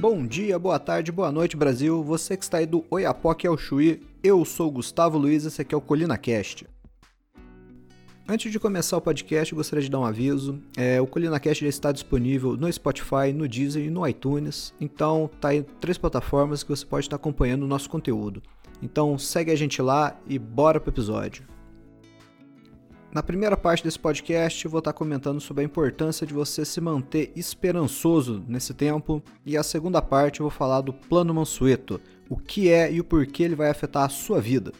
Bom dia, boa tarde, boa noite, Brasil. Você que está aí do Oiapoque ao Chuí, eu sou Gustavo Luiz, esse aqui é o Colina Cast. Antes de começar o podcast, gostaria de dar um aviso. É, o ColinaCast já está disponível no Spotify, no Deezer e no iTunes. Então, tá em três plataformas que você pode estar acompanhando o nosso conteúdo. Então, segue a gente lá e bora pro episódio. Na primeira parte desse podcast, eu vou estar comentando sobre a importância de você se manter esperançoso nesse tempo, e a segunda parte eu vou falar do Plano Mansueto, o que é e o porquê ele vai afetar a sua vida.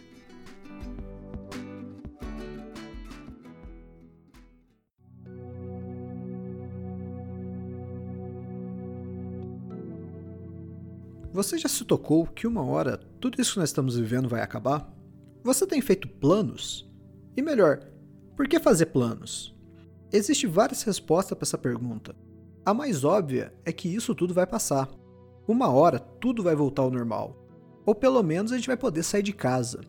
Você já se tocou que uma hora tudo isso que nós estamos vivendo vai acabar? Você tem feito planos? E melhor, por que fazer planos? Existem várias respostas para essa pergunta. A mais óbvia é que isso tudo vai passar. Uma hora tudo vai voltar ao normal. Ou pelo menos a gente vai poder sair de casa.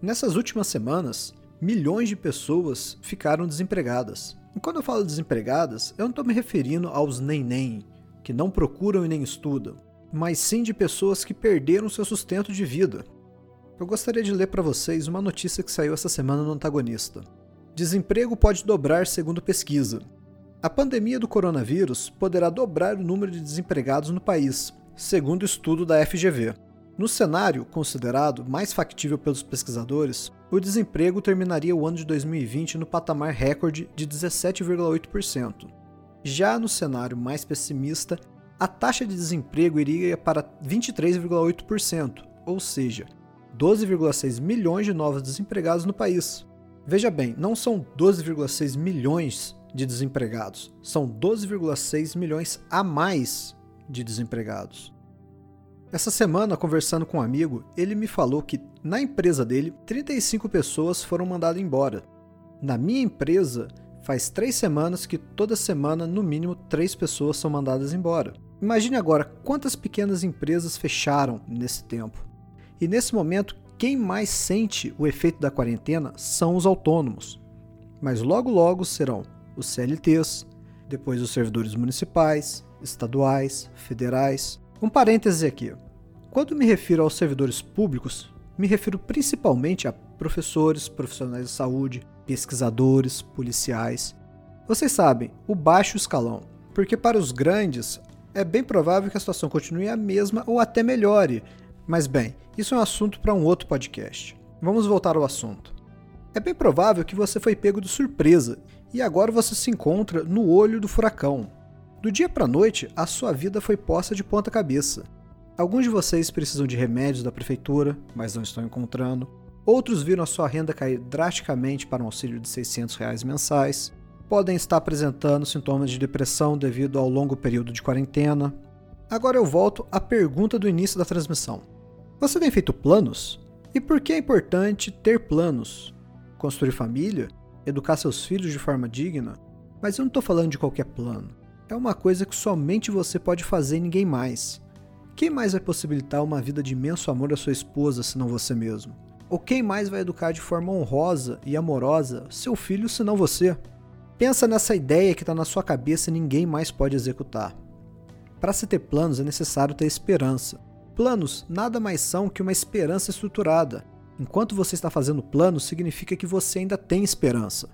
Nessas últimas semanas, milhões de pessoas ficaram desempregadas. E quando eu falo desempregadas, eu não estou me referindo aos nem-nem, que não procuram e nem estudam, mas sim de pessoas que perderam seu sustento de vida. Eu gostaria de ler para vocês uma notícia que saiu essa semana no Antagonista. Desemprego pode dobrar segundo pesquisa. A pandemia do coronavírus poderá dobrar o número de desempregados no país, segundo estudo da FGV. No cenário considerado mais factível pelos pesquisadores, o desemprego terminaria o ano de 2020 no patamar recorde de 17,8%. Já no cenário mais pessimista, a taxa de desemprego iria para 23,8%, ou seja, 12,6 milhões de novos desempregados no país. Veja bem, não são 12,6 milhões de desempregados, são 12,6 milhões a mais de desempregados. Essa semana, conversando com um amigo, ele me falou que na empresa dele, 35 pessoas foram mandadas embora. Na minha empresa, faz três semanas que toda semana, no mínimo, três pessoas são mandadas embora. Imagine agora quantas pequenas empresas fecharam nesse tempo. E nesse momento, quem mais sente o efeito da quarentena são os autônomos. Mas logo logo serão os CLTs, depois os servidores municipais, estaduais, federais. Um parêntese aqui. Quando me refiro aos servidores públicos, me refiro principalmente a professores, profissionais de saúde, pesquisadores, policiais. Vocês sabem, o baixo escalão, porque para os grandes é bem provável que a situação continue a mesma ou até melhore, mas bem, isso é um assunto para um outro podcast. Vamos voltar ao assunto. É bem provável que você foi pego de surpresa e agora você se encontra no olho do furacão. Do dia para noite, a sua vida foi posta de ponta cabeça. Alguns de vocês precisam de remédios da prefeitura, mas não estão encontrando. Outros viram a sua renda cair drasticamente para um auxílio de 600 reais mensais. Podem estar apresentando sintomas de depressão devido ao longo período de quarentena. Agora eu volto à pergunta do início da transmissão. Você tem feito planos? E por que é importante ter planos? Construir família? Educar seus filhos de forma digna? Mas eu não estou falando de qualquer plano. É uma coisa que somente você pode fazer e ninguém mais. Quem mais vai possibilitar uma vida de imenso amor à sua esposa senão você mesmo? Ou quem mais vai educar de forma honrosa e amorosa seu filho senão você? Pensa nessa ideia que está na sua cabeça e ninguém mais pode executar. Para se ter planos é necessário ter esperança. Planos nada mais são que uma esperança estruturada. Enquanto você está fazendo planos, significa que você ainda tem esperança.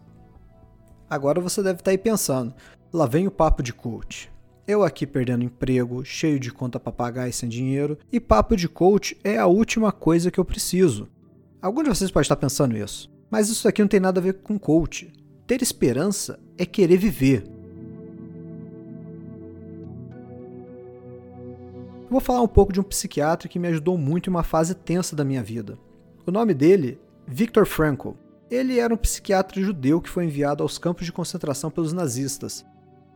Agora você deve estar aí pensando: lá vem o papo de coach. Eu aqui perdendo emprego, cheio de conta para pagar e sem dinheiro, e papo de coach é a última coisa que eu preciso. Alguns de vocês podem estar pensando isso, mas isso aqui não tem nada a ver com coach. Ter esperança é querer viver. Eu vou falar um pouco de um psiquiatra que me ajudou muito em uma fase tensa da minha vida. O nome dele, Viktor Frankl. Ele era um psiquiatra judeu que foi enviado aos campos de concentração pelos nazistas.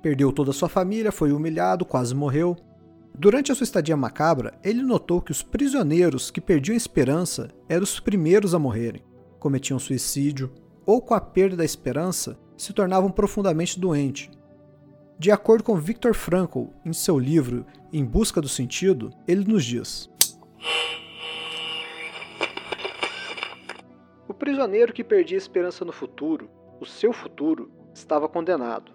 Perdeu toda a sua família, foi humilhado, quase morreu. Durante a sua estadia macabra, ele notou que os prisioneiros que perdiam a esperança eram os primeiros a morrerem. Cometiam suicídio ou, com a perda da esperança, se tornavam profundamente doentes. De acordo com Viktor Frankl, em seu livro Em Busca do Sentido, ele nos diz: O prisioneiro que perdia esperança no futuro, o seu futuro, estava condenado.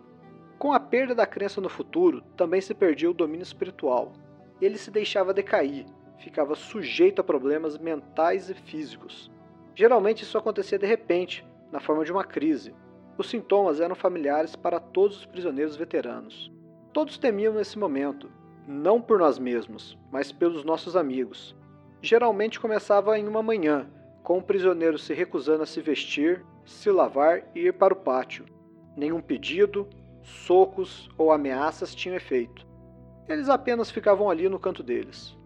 Com a perda da crença no futuro, também se perdia o domínio espiritual. ele se deixava decair, ficava sujeito a problemas mentais e físicos. Geralmente isso acontecia de repente, na forma de uma crise. Os sintomas eram familiares para todos os prisioneiros veteranos. Todos temiam nesse momento, não por nós mesmos, mas pelos nossos amigos. Geralmente começava em uma manhã, com o prisioneiro se recusando a se vestir, se lavar e ir para o pátio. Nenhum pedido, socos ou ameaças tinham efeito. Eles apenas ficavam ali no canto deles.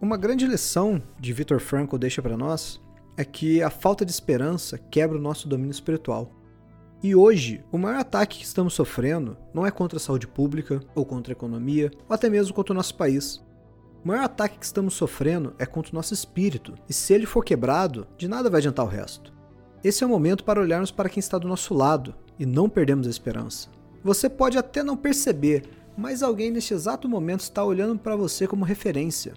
Uma grande lição de Viktor Frankl deixa para nós é que a falta de esperança quebra o nosso domínio espiritual. E hoje, o maior ataque que estamos sofrendo não é contra a saúde pública, ou contra a economia, ou até mesmo contra o nosso país. O maior ataque que estamos sofrendo é contra o nosso espírito, e se ele for quebrado, de nada vai adiantar o resto. Esse é o momento para olharmos para quem está do nosso lado e não perdermos a esperança. Você pode até não perceber, mas alguém neste exato momento está olhando para você como referência.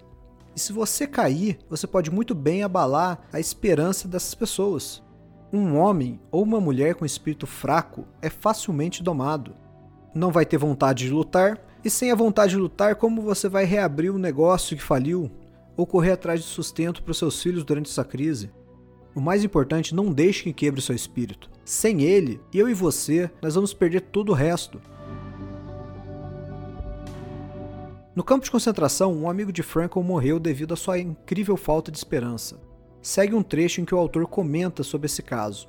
E se você cair, você pode muito bem abalar a esperança dessas pessoas. Um homem ou uma mulher com espírito fraco é facilmente domado. Não vai ter vontade de lutar, e sem a vontade de lutar, como você vai reabrir o um negócio que faliu? Ou correr atrás de sustento para os seus filhos durante essa crise? O mais importante, não deixe que quebre seu espírito. Sem ele, eu e você, nós vamos perder todo o resto. No campo de concentração, um amigo de Frankel morreu devido à sua incrível falta de esperança. Segue um trecho em que o autor comenta sobre esse caso.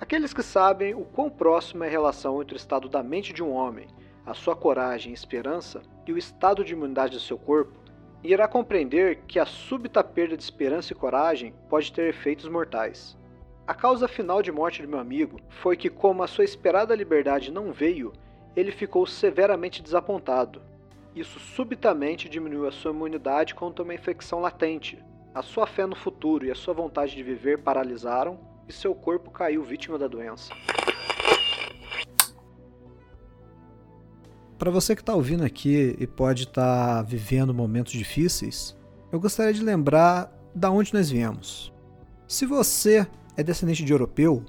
Aqueles que sabem o quão próximo é a relação entre o estado da mente de um homem, a sua coragem e esperança, e o estado de imunidade do seu corpo, irá compreender que a súbita perda de esperança e coragem pode ter efeitos mortais. A causa final de morte de meu amigo foi que, como a sua esperada liberdade não veio, ele ficou severamente desapontado. Isso subitamente diminuiu a sua imunidade contra uma infecção latente. A sua fé no futuro e a sua vontade de viver paralisaram e seu corpo caiu vítima da doença. Para você que está ouvindo aqui e pode estar tá vivendo momentos difíceis, eu gostaria de lembrar da onde nós viemos. Se você é descendente de europeu,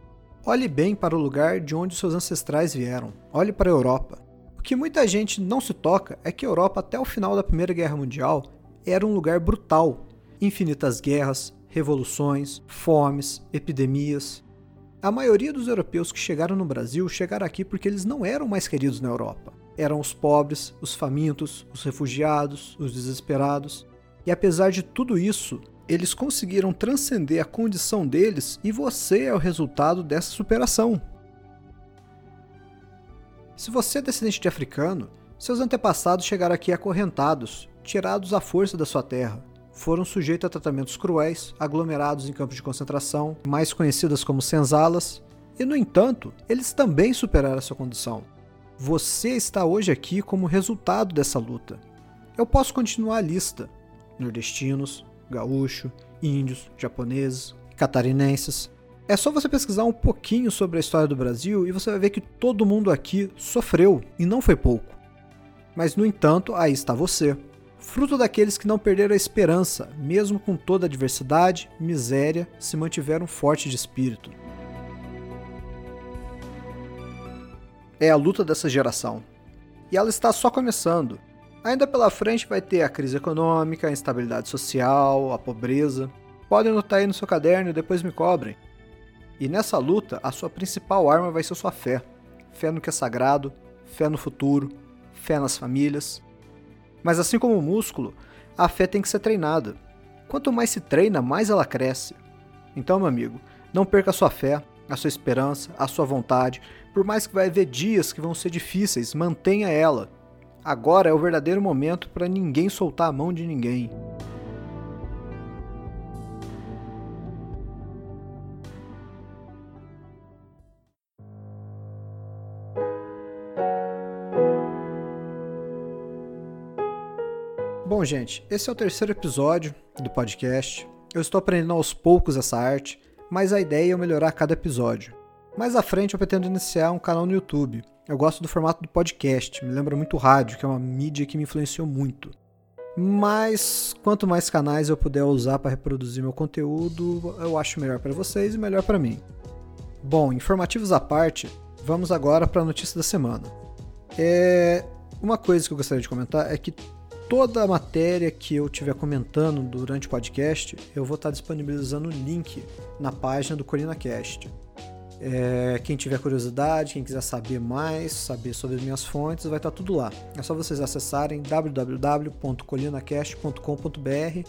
Olhe bem para o lugar de onde seus ancestrais vieram. Olhe para a Europa. O que muita gente não se toca é que a Europa, até o final da Primeira Guerra Mundial, era um lugar brutal. Infinitas guerras, revoluções, fomes, epidemias. A maioria dos europeus que chegaram no Brasil chegaram aqui porque eles não eram mais queridos na Europa. Eram os pobres, os famintos, os refugiados, os desesperados. E apesar de tudo isso, eles conseguiram transcender a condição deles e você é o resultado dessa superação. Se você é descendente de africano, seus antepassados chegaram aqui acorrentados, tirados à força da sua terra. Foram sujeitos a tratamentos cruéis, aglomerados em campos de concentração, mais conhecidas como senzalas, e no entanto, eles também superaram essa condição. Você está hoje aqui como resultado dessa luta. Eu posso continuar a lista: nordestinos, gaúcho, índios, japoneses, catarinenses. É só você pesquisar um pouquinho sobre a história do Brasil e você vai ver que todo mundo aqui sofreu, e não foi pouco. Mas, no entanto, aí está você, fruto daqueles que não perderam a esperança, mesmo com toda a adversidade, miséria, se mantiveram fortes de espírito. É a luta dessa geração. E ela está só começando. Ainda pela frente vai ter a crise econômica, a instabilidade social, a pobreza. Podem anotar aí no seu caderno e depois me cobrem. E nessa luta, a sua principal arma vai ser sua fé. Fé no que é sagrado, fé no futuro, fé nas famílias. Mas assim como o músculo, a fé tem que ser treinada. Quanto mais se treina, mais ela cresce. Então, meu amigo, não perca a sua fé, a sua esperança, a sua vontade. Por mais que vai haver dias que vão ser difíceis, mantenha ela. Agora é o verdadeiro momento para ninguém soltar a mão de ninguém. Bom, gente, esse é o terceiro episódio do podcast. Eu estou aprendendo aos poucos essa arte, mas a ideia é melhorar cada episódio. Mais à frente eu pretendo iniciar um canal no YouTube, eu gosto do formato do podcast, me lembra muito rádio, que é uma mídia que me influenciou muito. Mas quanto mais canais eu puder usar para reproduzir meu conteúdo, eu acho melhor para vocês e melhor para mim. Bom, informativos à parte, vamos agora para a notícia da semana. É, uma coisa que eu gostaria de comentar é que toda a matéria que eu estiver comentando durante o podcast, eu vou estar disponibilizando o link na página do CorinaCast. É, quem tiver curiosidade, quem quiser saber mais, saber sobre as minhas fontes, vai estar tudo lá. É só vocês acessarem www.colinacast.com.br,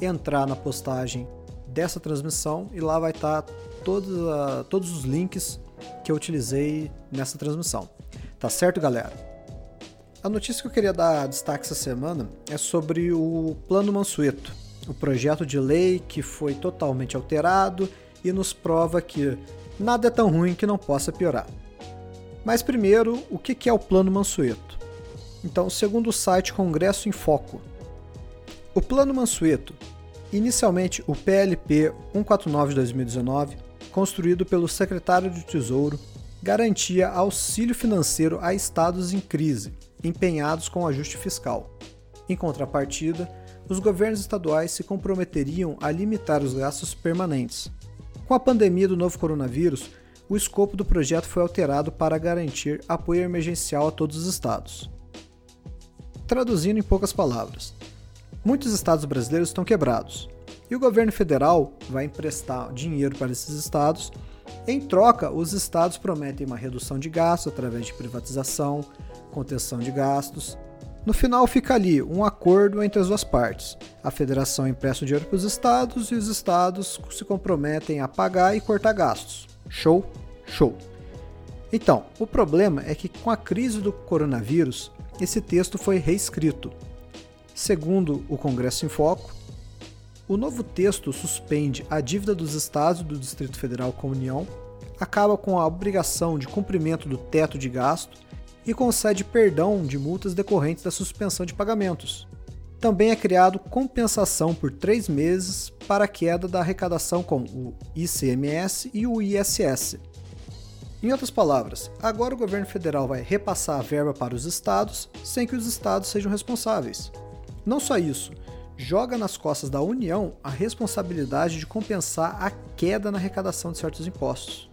entrar na postagem dessa transmissão e lá vai estar todos, uh, todos os links que eu utilizei nessa transmissão. Tá certo, galera? A notícia que eu queria dar destaque essa semana é sobre o Plano Mansueto, o projeto de lei que foi totalmente alterado e nos prova que nada é tão ruim que não possa piorar. Mas primeiro, o que é o Plano Mansueto? Então, segundo o site Congresso em Foco, o Plano Mansueto, inicialmente o PLP 149 de 2019, construído pelo secretário do Tesouro, garantia auxílio financeiro a estados em crise, empenhados com ajuste fiscal. Em contrapartida, os governos estaduais se comprometeriam a limitar os gastos permanentes, com a pandemia do novo coronavírus, o escopo do projeto foi alterado para garantir apoio emergencial a todos os estados. Traduzindo em poucas palavras, muitos estados brasileiros estão quebrados e o governo federal vai emprestar dinheiro para esses estados. Em troca, os estados prometem uma redução de gastos através de privatização, contenção de gastos no final fica ali um acordo entre as duas partes. A federação empresta o dinheiro para os estados e os estados se comprometem a pagar e cortar gastos. Show? Show. Então, o problema é que com a crise do coronavírus, esse texto foi reescrito. Segundo o Congresso em Foco, o novo texto suspende a dívida dos estados e do Distrito Federal com a União, acaba com a obrigação de cumprimento do teto de gasto e concede perdão de multas decorrentes da suspensão de pagamentos. Também é criado compensação por três meses para a queda da arrecadação com o ICMS e o ISS. Em outras palavras, agora o governo federal vai repassar a verba para os estados sem que os estados sejam responsáveis. Não só isso, joga nas costas da União a responsabilidade de compensar a queda na arrecadação de certos impostos.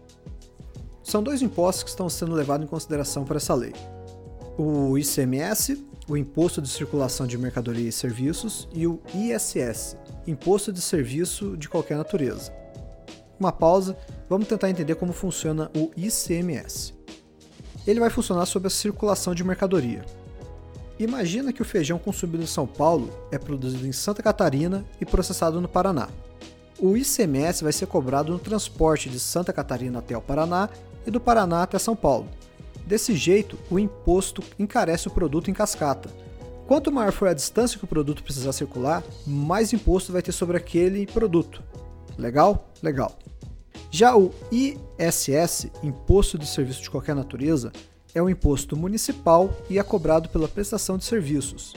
São dois impostos que estão sendo levados em consideração por essa lei: o ICMS, o Imposto de Circulação de Mercadoria e Serviços, e o ISS, Imposto de Serviço de qualquer natureza. Uma pausa, vamos tentar entender como funciona o ICMS. Ele vai funcionar sobre a circulação de mercadoria. Imagina que o feijão consumido em São Paulo é produzido em Santa Catarina e processado no Paraná. O ICMS vai ser cobrado no transporte de Santa Catarina até o Paraná e do Paraná até São Paulo. Desse jeito, o imposto encarece o produto em cascata. Quanto maior for a distância que o produto precisar circular, mais imposto vai ter sobre aquele produto. Legal? Legal. Já o ISS, Imposto de Serviço de Qualquer Natureza, é um imposto municipal e é cobrado pela prestação de serviços.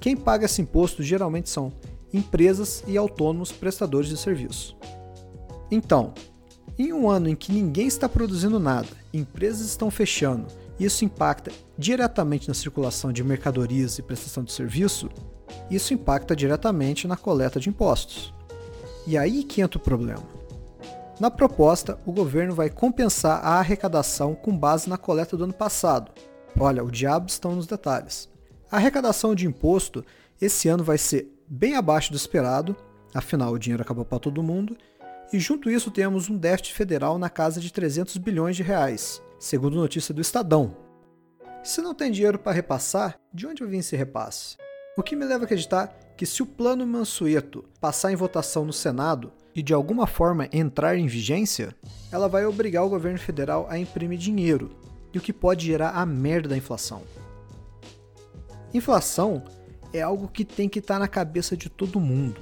Quem paga esse imposto geralmente são empresas e autônomos prestadores de serviço. Então, em um ano em que ninguém está produzindo nada, empresas estão fechando, isso impacta diretamente na circulação de mercadorias e prestação de serviço, isso impacta diretamente na coleta de impostos. E aí que entra o problema. Na proposta, o governo vai compensar a arrecadação com base na coleta do ano passado. Olha, o diabo estão nos detalhes. A arrecadação de imposto esse ano vai ser bem abaixo do esperado, afinal o dinheiro acabou para todo mundo, e junto isso temos um déficit federal na casa de 300 bilhões de reais, segundo notícia do Estadão. Se não tem dinheiro para repassar, de onde vai vir esse repasse? O que me leva a acreditar que se o plano Mansueto passar em votação no Senado e de alguma forma entrar em vigência, ela vai obrigar o governo federal a imprimir dinheiro, e o que pode gerar a merda da inflação. Inflação é algo que tem que estar tá na cabeça de todo mundo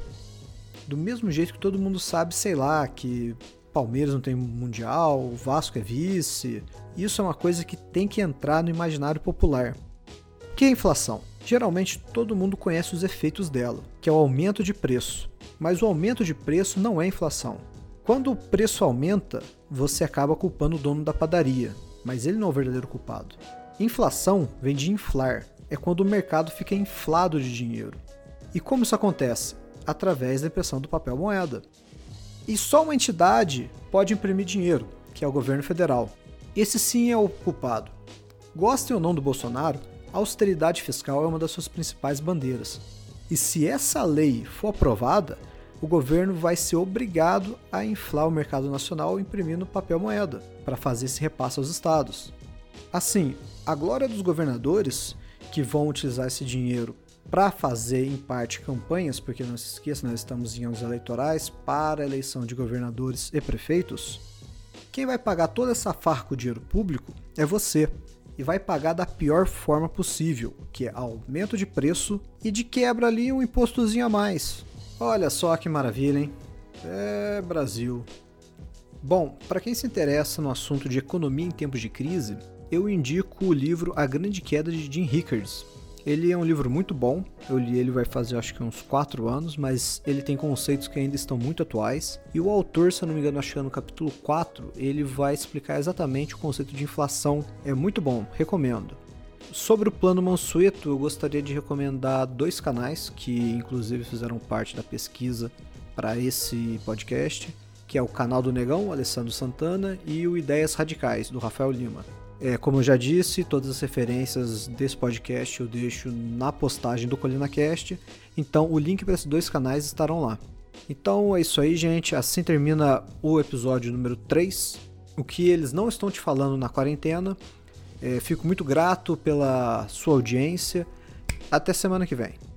do mesmo jeito que todo mundo sabe, sei lá, que Palmeiras não tem mundial, o Vasco é vice. Isso é uma coisa que tem que entrar no imaginário popular. O que é inflação? Geralmente todo mundo conhece os efeitos dela, que é o aumento de preço. Mas o aumento de preço não é inflação. Quando o preço aumenta, você acaba culpando o dono da padaria, mas ele não é o verdadeiro culpado. Inflação vem de inflar, é quando o mercado fica inflado de dinheiro. E como isso acontece? Através da impressão do papel moeda. E só uma entidade pode imprimir dinheiro, que é o governo federal. Esse sim é o culpado. Gostem ou não do Bolsonaro, a austeridade fiscal é uma das suas principais bandeiras. E se essa lei for aprovada, o governo vai ser obrigado a inflar o mercado nacional imprimindo papel moeda para fazer esse repasse aos estados. Assim, a glória dos governadores que vão utilizar esse dinheiro para fazer, em parte, campanhas, porque não se esqueça, nós estamos em anos eleitorais para a eleição de governadores e prefeitos. Quem vai pagar toda essa farra com dinheiro público é você. E vai pagar da pior forma possível, que é aumento de preço e de quebra ali um impostozinho a mais. Olha só que maravilha, hein? É Brasil. Bom, para quem se interessa no assunto de economia em tempos de crise, eu indico o livro A Grande Queda de Jim Rickards, ele é um livro muito bom, eu li ele vai fazer acho que uns 4 anos, mas ele tem conceitos que ainda estão muito atuais. E o autor, se eu não me engano, acho que é no capítulo 4, ele vai explicar exatamente o conceito de inflação. É muito bom, recomendo. Sobre o plano Mansueto, eu gostaria de recomendar dois canais que inclusive fizeram parte da pesquisa para esse podcast, que é o canal do Negão, Alessandro Santana, e o Ideias Radicais, do Rafael Lima. É, como eu já disse, todas as referências desse podcast eu deixo na postagem do ColinaCast, então o link para esses dois canais estarão lá. Então é isso aí, gente. Assim termina o episódio número 3. O que eles não estão te falando na quarentena. É, fico muito grato pela sua audiência. Até semana que vem.